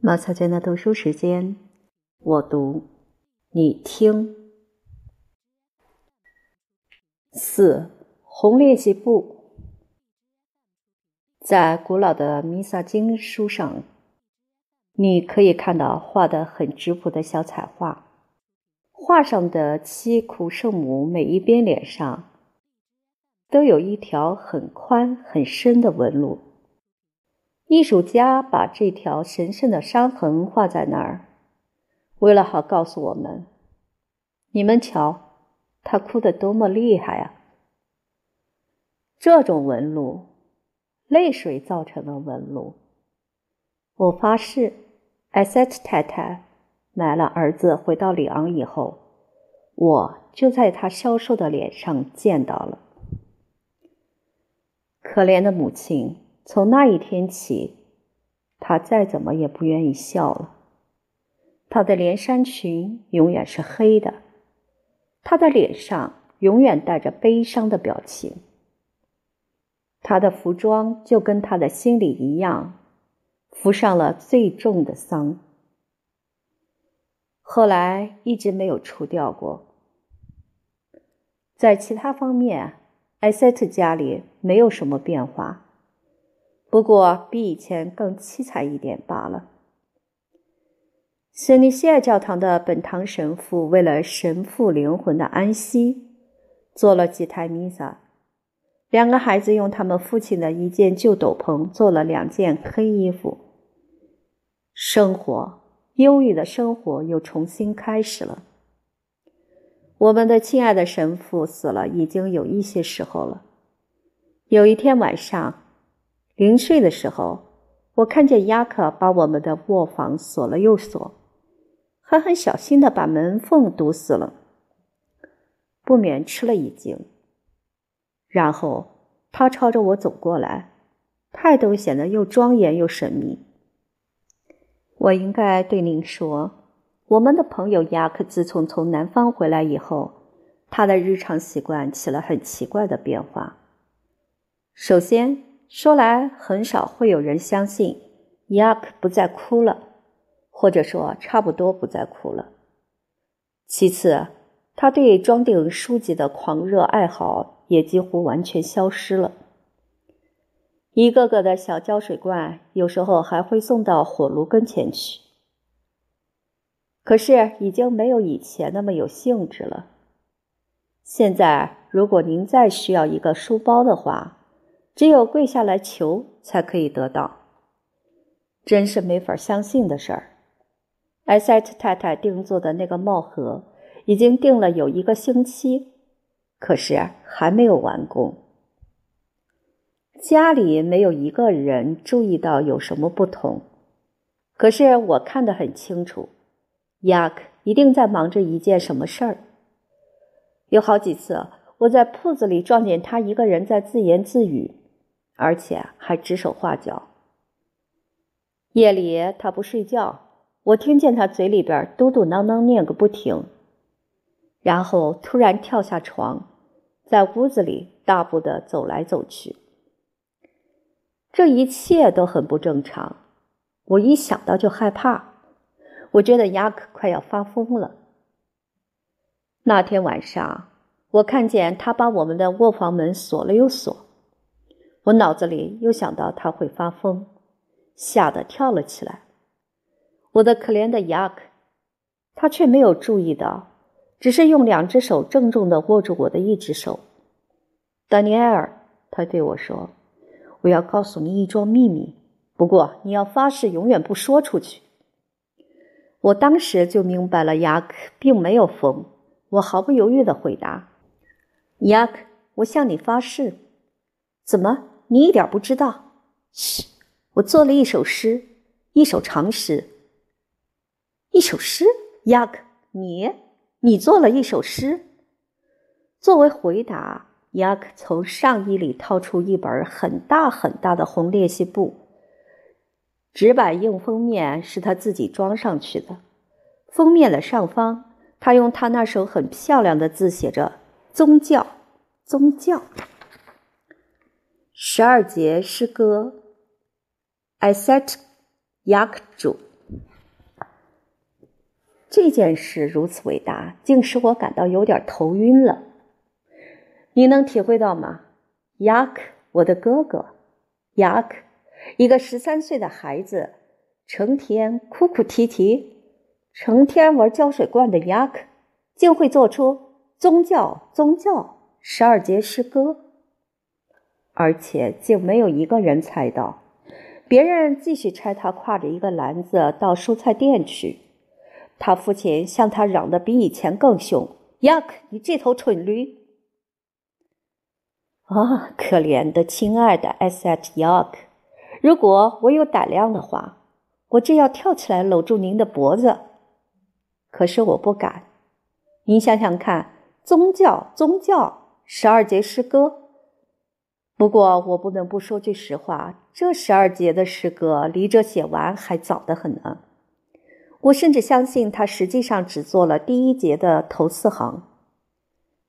马小娟的读书时间，我读，你听。四红练习簿，在古老的弥撒经书上，你可以看到画的很质朴的小彩画。画上的七苦圣母每一边脸上都有一条很宽很深的纹路。艺术家把这条神圣的伤痕画在那儿，为了好告诉我们：你们瞧，他哭得多么厉害啊！这种纹路，泪水造成的纹路。我发誓，艾塞特太太买了儿子回到里昂以后，我就在他消瘦的脸上见到了。可怜的母亲。从那一天起，他再怎么也不愿意笑了。他的连衫裙永远是黑的，他的脸上永远带着悲伤的表情。他的服装就跟他的心里一样，服上了最重的丧。后来一直没有除掉过。在其他方面，艾塞特家里没有什么变化。不过比以前更凄惨一点罢了。圣尼西亚教堂的本堂神父为了神父灵魂的安息，做了几台弥撒。两个孩子用他们父亲的一件旧斗篷做了两件黑衣服。生活，忧郁的生活又重新开始了。我们的亲爱的神父死了，已经有一些时候了。有一天晚上。临睡的时候，我看见亚克把我们的卧房锁了又锁，还很小心的把门缝堵死了，不免吃了一惊。然后他朝着我走过来，态度显得又庄严又神秘。我应该对您说，我们的朋友亚克自从从南方回来以后，他的日常习惯起了很奇怪的变化。首先。说来很少会有人相信，亚克不再哭了，或者说差不多不再哭了。其次，他对装订书籍的狂热爱好也几乎完全消失了。一个个的小胶水罐，有时候还会送到火炉跟前去。可是已经没有以前那么有兴致了。现在，如果您再需要一个书包的话，只有跪下来求才可以得到，真是没法相信的事儿。艾塞特太太定做的那个帽盒已经订了有一个星期，可是还没有完工。家里没有一个人注意到有什么不同，可是我看得很清楚，亚克一定在忙着一件什么事儿。有好几次，我在铺子里撞见他一个人在自言自语。而且还指手画脚。夜里他不睡觉，我听见他嘴里边嘟嘟囔囔念个不停，然后突然跳下床，在屋子里大步的走来走去。这一切都很不正常，我一想到就害怕，我觉得亚克快要发疯了。那天晚上，我看见他把我们的卧房门锁了又锁。我脑子里又想到他会发疯，吓得跳了起来。我的可怜的雅克，他却没有注意到，只是用两只手郑重地握住我的一只手。丹尼埃尔，他对我说：“我要告诉你一桩秘密，不过你要发誓永远不说出去。”我当时就明白了，雅克并没有疯。我毫不犹豫地回答：“雅克，我向你发誓。”怎么？你一点不知道？嘘，我做了一首诗，一首长诗。一首诗，亚克，你，你做了一首诗。作为回答，亚克从上衣里掏出一本很大很大的红练习簿，纸板硬封面是他自己装上去的。封面的上方，他用他那手很漂亮的字写着“宗教，宗教”。十二节诗歌，I set yak 主。这件事如此伟大，竟使我感到有点头晕了。你能体会到吗？，Yak，，我的哥哥，，Yak，，一个十三岁的孩子，成天哭哭啼啼，成天玩胶水罐的 Yak，，竟会做出宗教宗教十二节诗歌，而且竟没有一个人猜到。别人继续拆他挎着一个篮子到蔬菜店去。他父亲向他嚷得比以前更凶：“：“Yuck，，你这头蠢驴！”啊，可怜的亲爱的艾塞特·雅克，如果我有胆量的话，我正要跳起来搂住您的脖子，可是我不敢。您想想看，宗教，宗教，十二节诗歌。不过我不能不说句实话，这十二节的诗歌离这写完还早得很呢。我甚至相信他实际上只做了第一节的头四行。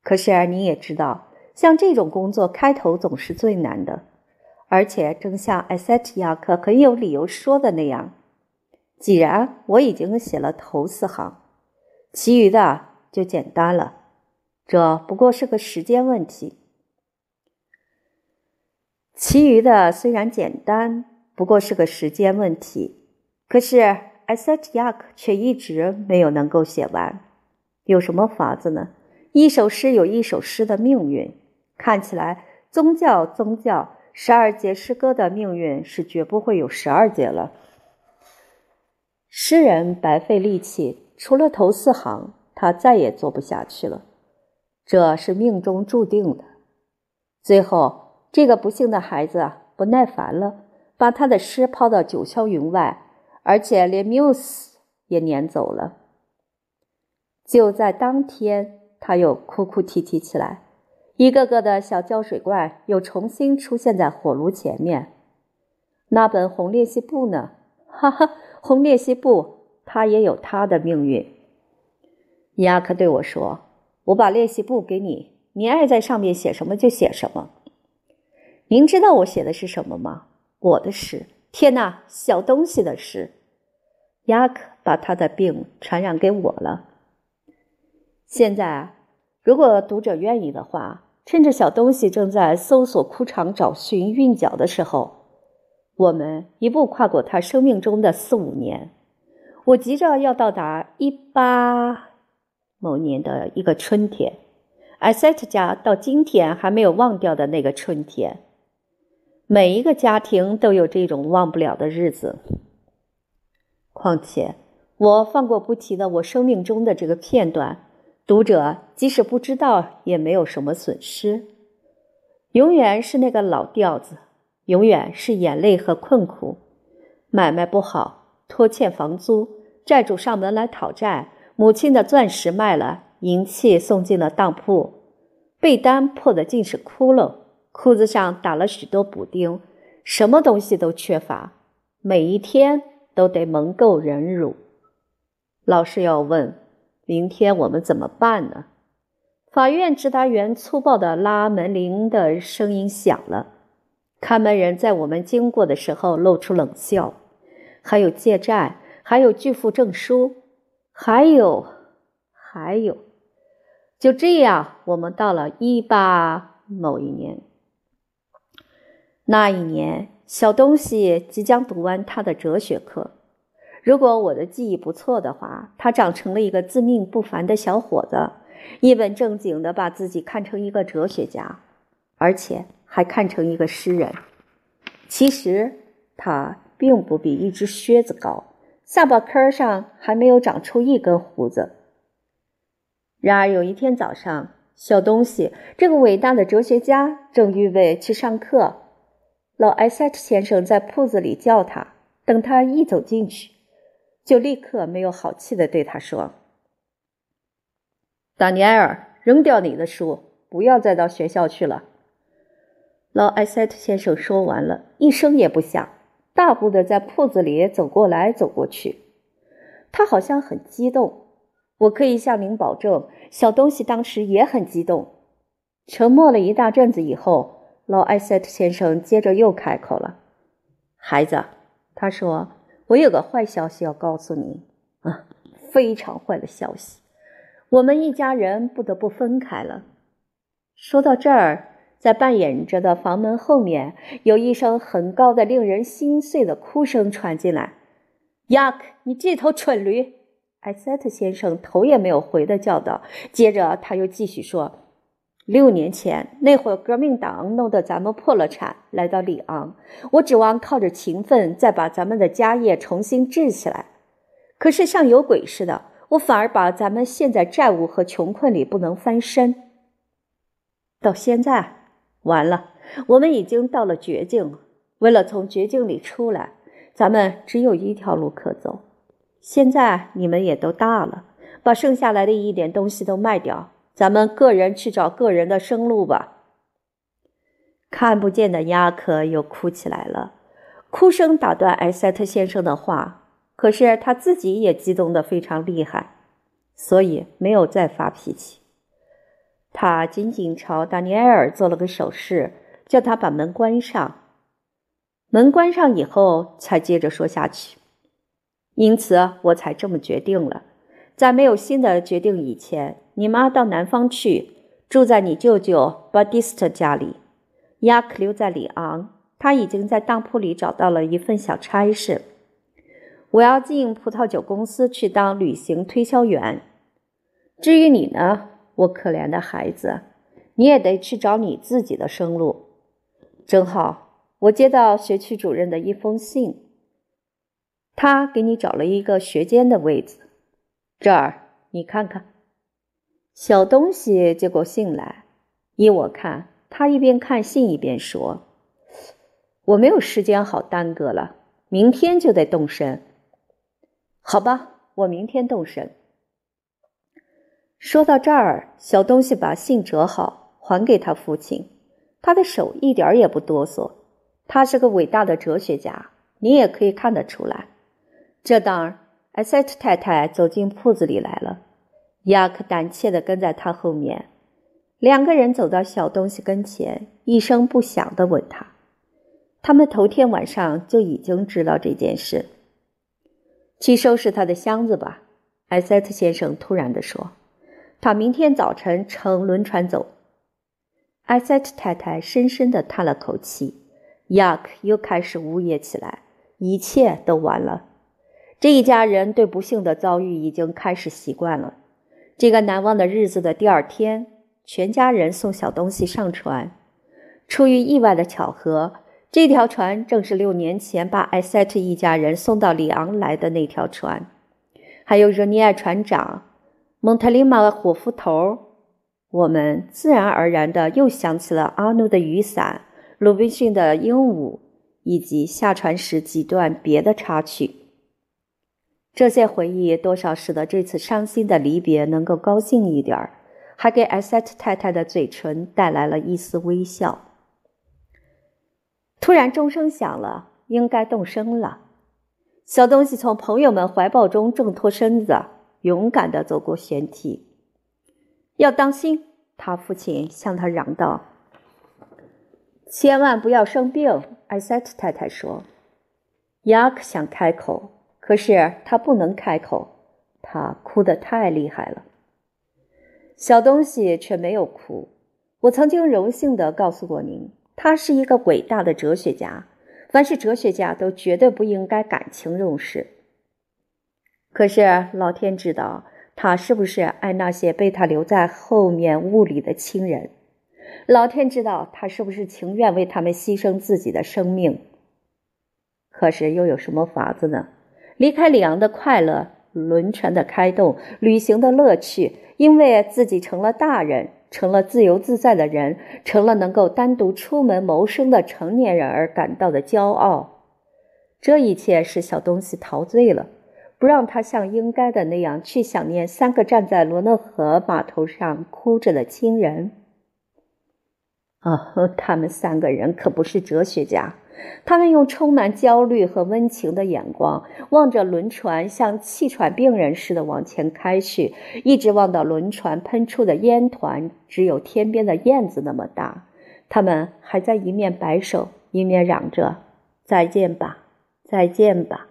可是你也知道，像这种工作开头总是最难的，而且正像艾塞提亚克很有理由说的那样，既然我已经写了头四行，其余的就简单了。这不过是个时间问题。其余的虽然简单，不过是个时间问题。可是艾塞特亚克却一直没有能够写完。有什么法子呢？一首诗有一首诗的命运。看起来，宗教宗教十二节诗歌的命运是绝不会有十二节了。诗人白费力气，除了头四行，他再也做不下去了。这是命中注定的。最后。这个不幸的孩子不耐烦了，把他的诗抛到九霄云外，而且连缪斯也撵走了。就在当天，他又哭哭啼啼起来，一个个的小胶水罐又重新出现在火炉前面。那本红练习簿呢？哈哈，红练习簿，它也有它的命运。尼亚克对我说：“我把练习簿给你，你爱在上面写什么就写什么。”您知道我写的是什么吗？我的诗！天哪，小东西的诗！雅克把他的病传染给我了。现在，如果读者愿意的话，趁着小东西正在搜索枯肠找寻韵脚的时候，我们一步跨过他生命中的四五年。我急着要到达一八某年的一个春天，艾塞特家到今天还没有忘掉的那个春天。每一个家庭都有这种忘不了的日子。况且，我放过不提的我生命中的这个片段，读者即使不知道也没有什么损失。永远是那个老调子，永远是眼泪和困苦。买卖不好，拖欠房租，债主上门来讨债，母亲的钻石卖了，银器送进了当铺，被单破的尽是窟窿。裤子上打了许多补丁，什么东西都缺乏，每一天都得蒙垢忍辱。老师要问：明天我们怎么办呢？法院直达员粗暴的拉门铃的声音响了，看门人在我们经过的时候露出冷笑。还有借债，还有拒付证书，还有，还有，就这样，我们到了一八某一年。那一年，小东西即将读完他的哲学课。如果我的记忆不错的话，他长成了一个自命不凡的小伙子，一本正经地把自己看成一个哲学家，而且还看成一个诗人。其实他并不比一只靴子高，下巴颏上还没有长出一根胡子。然而有一天早上，小东西这个伟大的哲学家正预备去上课。老艾塞特先生在铺子里叫他，等他一走进去，就立刻没有好气的对他说：“达尼埃尔，扔掉你的书，不要再到学校去了。”老艾塞特先生说完了，一声也不响，大步的在铺子里走过来走过去。他好像很激动，我可以向您保证，小东西当时也很激动。沉默了一大阵子以后。老艾塞特先生接着又开口了：“孩子，他说，我有个坏消息要告诉你啊，非常坏的消息，我们一家人不得不分开了。说到这儿，在扮演着的房门后面，有一声很高的、令人心碎的哭声传进来。雅克，你这头蠢驴！艾塞特先生头也没有回的叫道。接着他又继续说：“六年前那会儿，革命党弄得咱们破了产，来到里昂，我指望靠着勤奋再把咱们的家业重新治起来。可是像有鬼似的，我反而把咱们陷在债务和穷困里不能翻身。到现在，完了，我们已经到了绝境。为了从绝境里出来。”咱们只有一条路可走。现在你们也都大了，把剩下来的一点东西都卖掉，咱们个人去找个人的生路吧。看不见的亚克又哭起来了，哭声打断艾塞特先生的话。可是他自己也激动得非常厉害，所以没有再发脾气。他仅仅朝达尼埃尔做了个手势，叫他把门关上。门关上以后，才接着说下去。因此，我才这么决定了。在没有新的决定以前，你妈到南方去，住在你舅舅巴蒂斯特家里。亚克留在里昂，他已经在当铺里找到了一份小差事。我要进葡萄酒公司去当旅行推销员。至于你呢，我可怜的孩子，你也得去找你自己的生路。正好。我接到学区主任的一封信，他给你找了一个学监的位子。这儿，你看看。小东西接过信来，依我看，他一边看信一边说：“我没有时间好耽搁了，明天就得动身。”好吧，我明天动身。说到这儿，小东西把信折好，还给他父亲，他的手一点也不哆嗦。他是个伟大的哲学家，你也可以看得出来。这当儿，艾塞特太太走进铺子里来了，亚克胆怯地跟在他后面。两个人走到小东西跟前，一声不响地吻他。他们头天晚上就已经知道这件事。去收拾他的箱子吧，艾塞特先生突然地说。他明天早晨乘轮船走。艾塞特太太深深地叹了口气。亚克又开始呜咽起来，一切都完了。这一家人对不幸的遭遇已经开始习惯了。这个难忘的日子的第二天，全家人送小东西上船。出于意外的巧合，这条船正是六年前把艾塞特一家人送到里昂来的那条船。还有热尼埃船长、蒙特利马的伙夫头，我们自然而然的又想起了阿努的雨伞。鲁滨逊的鹦鹉，以及下船时几段别的插曲，这些回忆多少使得这次伤心的离别能够高兴一点儿，还给艾塞特太太的嘴唇带来了一丝微笑。突然钟声响了，应该动身了。小东西从朋友们怀抱中挣脱身子，勇敢地走过舷梯。要当心！他父亲向他嚷道。千万不要生病，艾塞特太太说。雅克想开口，可是他不能开口，他哭得太厉害了。小东西却没有哭。我曾经荣幸地告诉过您，他是一个伟大的哲学家。凡是哲学家都绝对不应该感情用事。可是老天知道，他是不是爱那些被他留在后面屋里的亲人。老天知道他是不是情愿为他们牺牲自己的生命。可是又有什么法子呢？离开里昂的快乐，轮船的开动，旅行的乐趣，因为自己成了大人，成了自由自在的人，成了能够单独出门谋生的成年人而感到的骄傲。这一切使小东西陶醉了，不让他像应该的那样去想念三个站在罗讷河码头上哭着的亲人。啊，他们三个人可不是哲学家，他们用充满焦虑和温情的眼光望着轮船，像气喘病人似的往前开去，一直望到轮船喷出的烟团只有天边的燕子那么大。他们还在一面摆手，一面嚷着：“再见吧，再见吧。”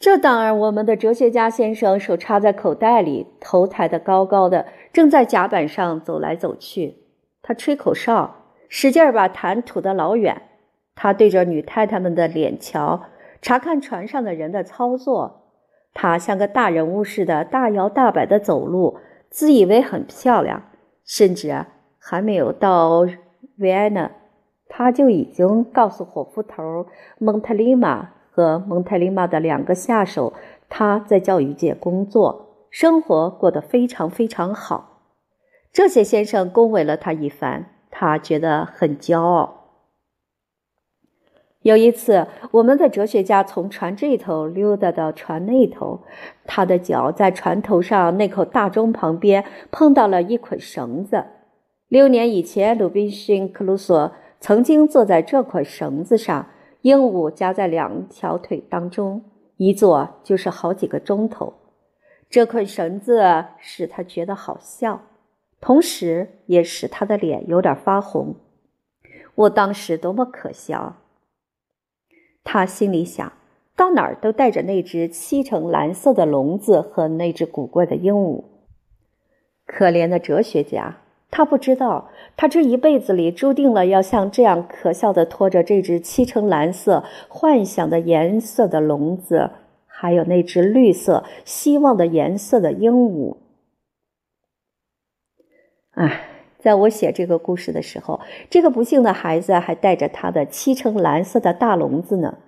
这当然，我们的哲学家先生手插在口袋里，头抬得高高的，正在甲板上走来走去。他吹口哨，使劲把痰吐得老远。他对着女太太们的脸瞧，查看船上的人的操作。他像个大人物似的，大摇大摆地走路，自以为很漂亮。甚至还没有到维埃纳，他就已经告诉伙夫头蒙特利马和蒙特利马的两个下手，他在教育界工作，生活过得非常非常好。这些先生恭维了他一番，他觉得很骄傲。有一次，我们的哲学家从船这头溜达到船那头，他的脚在船头上那口大钟旁边碰到了一捆绳子。六年以前，鲁滨逊·克鲁索曾经坐在这捆绳子上，鹦鹉夹在两条腿当中，一坐就是好几个钟头。这捆绳子使他觉得好笑，同时也使他的脸有点发红。我当时多么可笑！他心里想到哪儿都带着那只漆成蓝色的笼子和那只古怪的鹦鹉。可怜的哲学家，他不知道，他这一辈子里注定了要像这样可笑的拖着这只漆成蓝色、幻想的颜色的笼子，还有那只绿色、希望的颜色的鹦鹉。唉。在我写这个故事的时候，这个不幸的孩子还带着他的漆成蓝色的大笼子呢。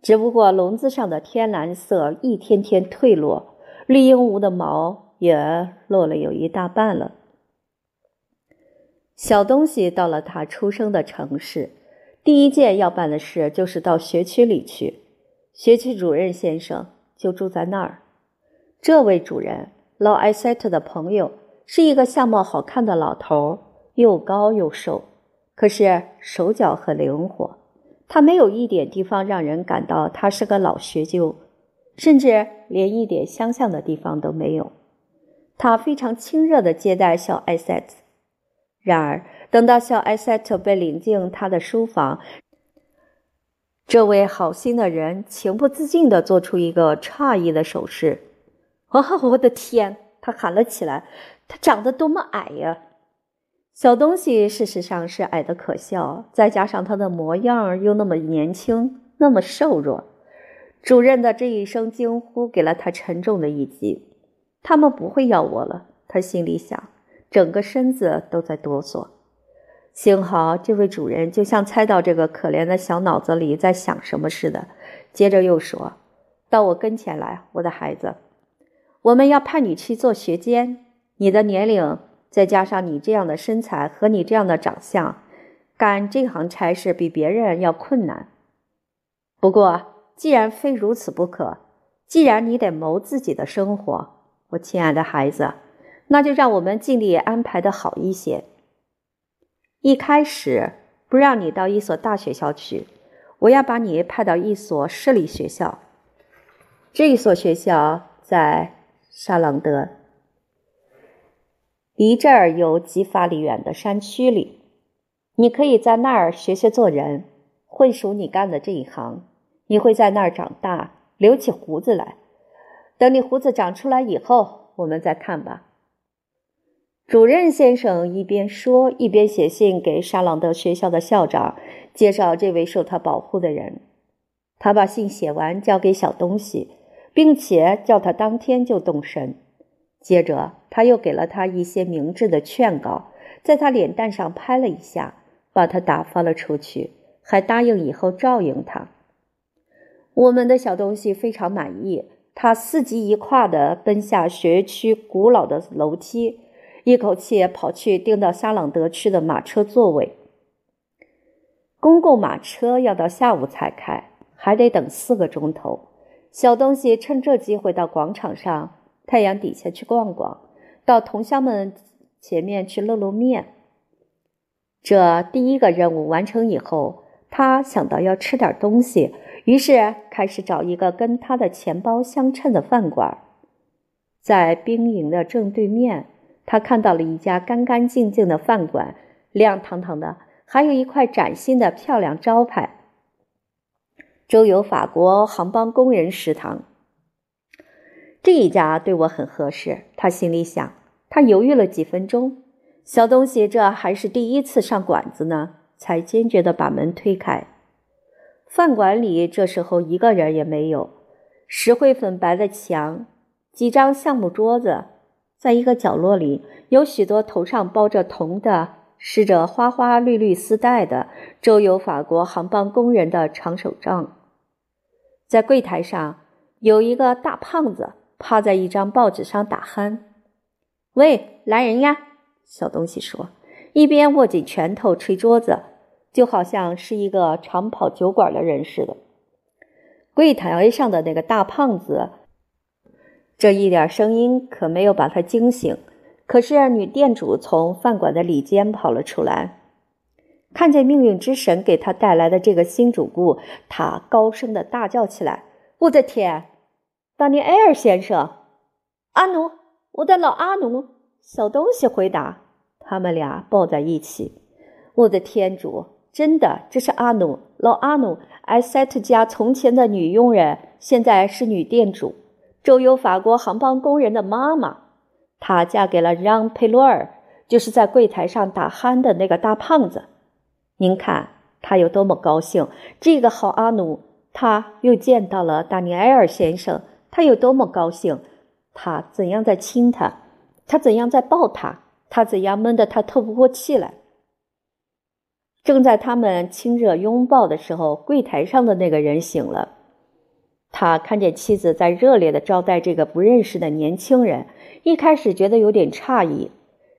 只不过笼子上的天蓝色一天天褪落，绿鹦鹉的毛也落了有一大半了。小东西到了他出生的城市，第一件要办的事就是到学区里去。学区主任先生就住在那儿。这位主任，老艾塞特的朋友。是一个相貌好看的老头，又高又瘦，可是手脚很灵活。他没有一点地方让人感到他是个老学究，甚至连一点相像的地方都没有。他非常亲热地接待小艾塞特。然而，等到小艾塞特被领进他的书房，这位好心的人情不自禁地做出一个诧异的手势。“哦，我的天！”他喊了起来。他长得多么矮呀！小东西事实上是矮的可笑，再加上他的模样又那么年轻，那么瘦弱。主任的这一声惊呼给了他沉重的一击。他们不会要我了，他心里想，整个身子都在哆嗦。幸好这位主任就像猜到这个可怜的小脑子里在想什么似的，接着又说：“到我跟前来，我的孩子，我们要派你去做学监。”你的年龄，再加上你这样的身材和你这样的长相，干这行差事比别人要困难。不过，既然非如此不可，既然你得谋自己的生活，我亲爱的孩子，那就让我们尽力安排的好一些。一开始不让你到一所大学校去，我要把你派到一所市立学校。这一所学校在沙朗德。离这儿有几法里远的山区里，你可以在那儿学学做人，混熟你干的这一行。你会在那儿长大，留起胡子来。等你胡子长出来以后，我们再看吧。主任先生一边说，一边写信给沙朗德学校的校长，介绍这位受他保护的人。他把信写完，交给小东西，并且叫他当天就动身。接着，他又给了他一些明智的劝告，在他脸蛋上拍了一下，把他打发了出去，还答应以后照应他。我们的小东西非常满意，他四级一跨地奔下学区古老的楼梯，一口气跑去订到沙朗德区的马车座位。公共马车要到下午才开，还得等四个钟头。小东西趁这机会到广场上。太阳底下去逛逛，到同乡们前面去露露面。这第一个任务完成以后，他想到要吃点东西，于是开始找一个跟他的钱包相称的饭馆。在兵营的正对面，他看到了一家干干净净的饭馆，亮堂堂的，还有一块崭新的漂亮招牌：“周游法国航邦工人食堂。”这一家对我很合适。他心里想。他犹豫了几分钟，小东西这还是第一次上馆子呢，才坚决地把门推开。饭馆里这时候一个人也没有，石灰粉白的墙，几张橡木桌子，在一个角落里有许多头上包着铜的、施着花花绿绿丝带的周游法国航班工人的长手杖。在柜台上有一个大胖子趴在一张报纸上打鼾。喂，来人呀！小东西说，一边握紧拳头捶桌子，就好像是一个常跑酒馆的人似的。柜台上的那个大胖子，这一点声音可没有把他惊醒。可是女店主从饭馆的里间跑了出来，看见命运之神给他带来的这个新主顾，他高声的大叫起来：“我的天，达尼埃尔先生，阿奴！”我的老阿奴，小东西回答。他们俩抱在一起。我的天主，真的，这是阿努，老阿努，埃塞特家从前的女佣人，现在是女店主，周游法国航班工人的妈妈。她嫁给了让佩洛尔，就是在柜台上打鼾的那个大胖子。您看他有多么高兴！这个好阿努，他又见到了达尼埃尔先生，他有多么高兴！他怎样在亲他？他怎样在抱他？他怎样闷得他透不过气来？正在他们亲热拥抱的时候，柜台上的那个人醒了。他看见妻子在热烈的招待这个不认识的年轻人，一开始觉得有点诧异。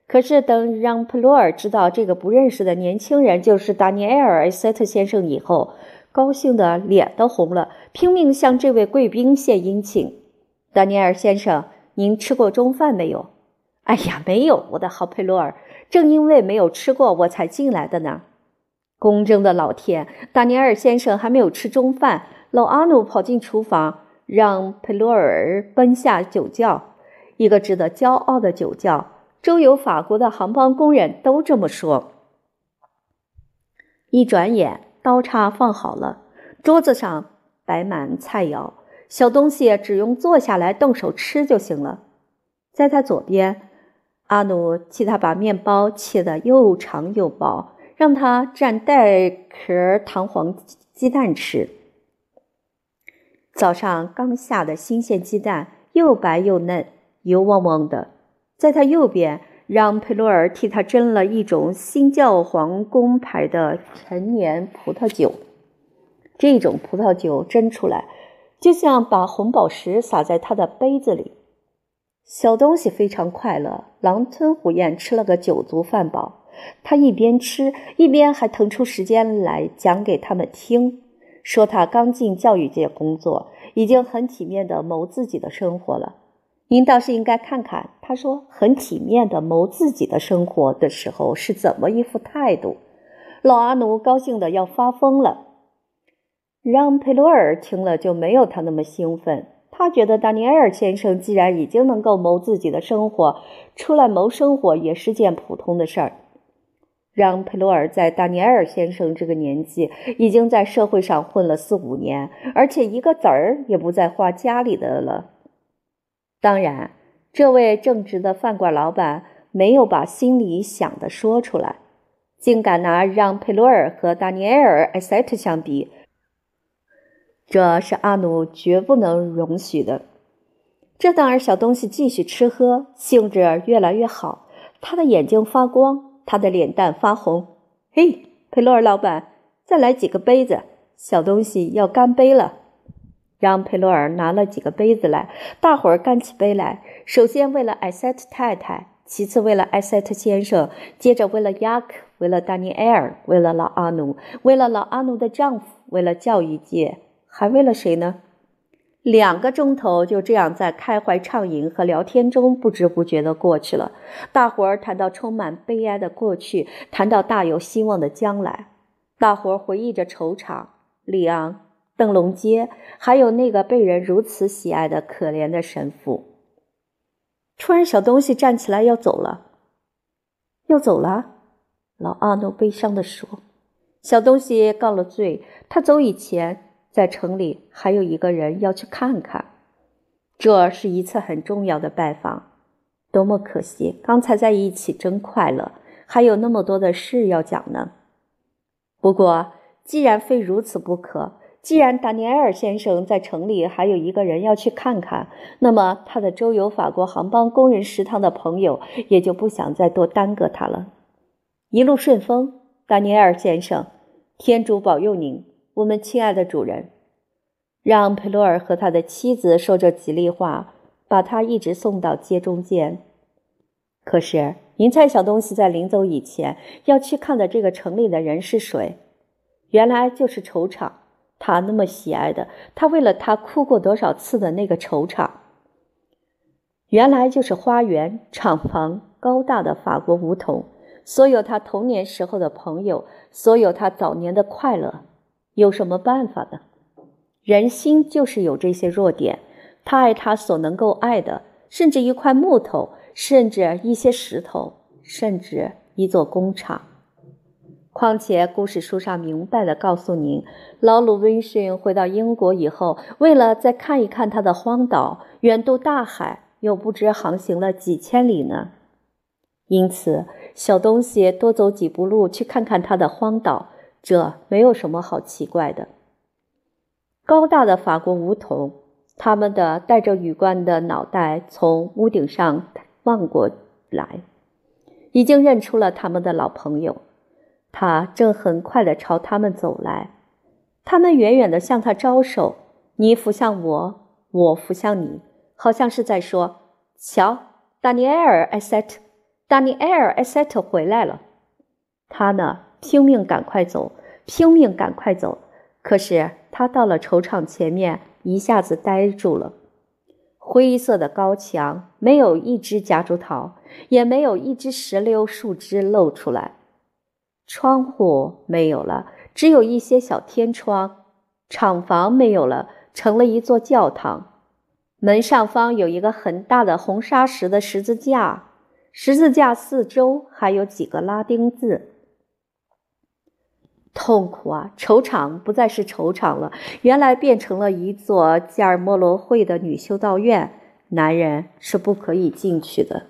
可是等让普洛尔知道这个不认识的年轻人就是达尼埃尔·埃塞特先生以后，高兴的脸都红了，拼命向这位贵宾献殷勤。达尼尔先生，您吃过中饭没有？哎呀，没有，我的好佩洛尔。正因为没有吃过，我才进来的呢。公正的老天，达尼尔先生还没有吃中饭。老阿努跑进厨房，让佩洛尔奔下酒窖，一个值得骄傲的酒窖。周游法国的航班工人都这么说。一转眼，刀叉放好了，桌子上摆满菜肴。小东西只用坐下来动手吃就行了。在他左边，阿努替他把面包切得又长又薄，让他蘸带壳弹簧鸡蛋吃。早上刚下的新鲜鸡蛋，又白又嫩，油汪汪的。在他右边，让佩洛尔替他斟了一种新教皇宫牌的陈年葡萄酒。这种葡萄酒斟出来。就像把红宝石撒在他的杯子里，小东西非常快乐，狼吞虎咽吃了个酒足饭饱。他一边吃一边还腾出时间来讲给他们听，说他刚进教育界工作，已经很体面的谋自己的生活了。您倒是应该看看，他说很体面的谋自己的生活的时候是怎么一副态度。老阿奴高兴的要发疯了。让佩罗尔听了就没有他那么兴奋。他觉得达尼埃尔先生既然已经能够谋自己的生活，出来谋生活也是件普通的事儿。让佩罗尔在达尼埃尔先生这个年纪，已经在社会上混了四五年，而且一个子儿也不再花家里的了。当然，这位正直的饭馆老板没有把心里想的说出来，竟敢拿让佩罗尔和达尼埃尔埃塞特相比。这是阿努绝不能容许的。这当儿小东西继续吃喝，兴致越来越好。他的眼睛发光，他的脸蛋发红。嘿，佩洛尔老板，再来几个杯子。小东西要干杯了。让佩洛尔拿了几个杯子来，大伙儿干起杯来。首先为了艾塞特太太，其次为了艾塞特先生，接着为了雅克，为了丹尼埃尔，为了老阿努，为了老阿努的丈夫，为了教育界。还为了谁呢？两个钟头就这样在开怀畅饮和聊天中不知不觉地过去了。大伙儿谈到充满悲哀的过去，谈到大有希望的将来。大伙儿回忆着惆怅、里昂、邓龙街，还有那个被人如此喜爱的可怜的神父。突然，小东西站起来要走了，要走了。老阿诺悲伤地说：“小东西告了罪，他走以前。”在城里还有一个人要去看看，这是一次很重要的拜访，多么可惜！刚才在一起真快乐，还有那么多的事要讲呢。不过，既然非如此不可，既然达尼埃尔先生在城里还有一个人要去看看，那么他的周游法国航班工人食堂的朋友也就不想再多耽搁他了。一路顺风，达尼埃尔先生，天主保佑您，我们亲爱的主人。让佩洛尔和他的妻子说着吉利话，把他一直送到街中间。可是，您猜小东西在临走以前要去看的这个城里的人是谁？原来就是球场，他那么喜爱的，他为了他哭过多少次的那个球场。原来就是花园、厂房、高大的法国梧桐，所有他童年时候的朋友，所有他早年的快乐，有什么办法呢？人心就是有这些弱点，他爱他所能够爱的，甚至一块木头，甚至一些石头，甚至一座工厂。况且故事书上明白的告诉您，老鲁温逊回到英国以后，为了再看一看他的荒岛，远渡大海，又不知航行了几千里呢。因此，小东西多走几步路去看看他的荒岛，这没有什么好奇怪的。高大的法国梧桐，他们的戴着羽冠的脑袋从屋顶上望过来，已经认出了他们的老朋友。他正很快地朝他们走来，他们远远地向他招手，你扶向我，我扶向你，好像是在说：“瞧，达尼埃尔·埃塞特，达尼埃尔·埃塞特回来了。”他呢，拼命赶快走，拼命赶快走。可是他到了球场前面，一下子呆住了。灰色的高墙没有一只夹竹桃，也没有一只石榴树枝露出来。窗户没有了，只有一些小天窗。厂房没有了，成了一座教堂。门上方有一个很大的红砂石的十字架，十字架四周还有几个拉丁字。痛苦啊！球场不再是球场了，原来变成了一座加尔默罗会的女修道院，男人是不可以进去的。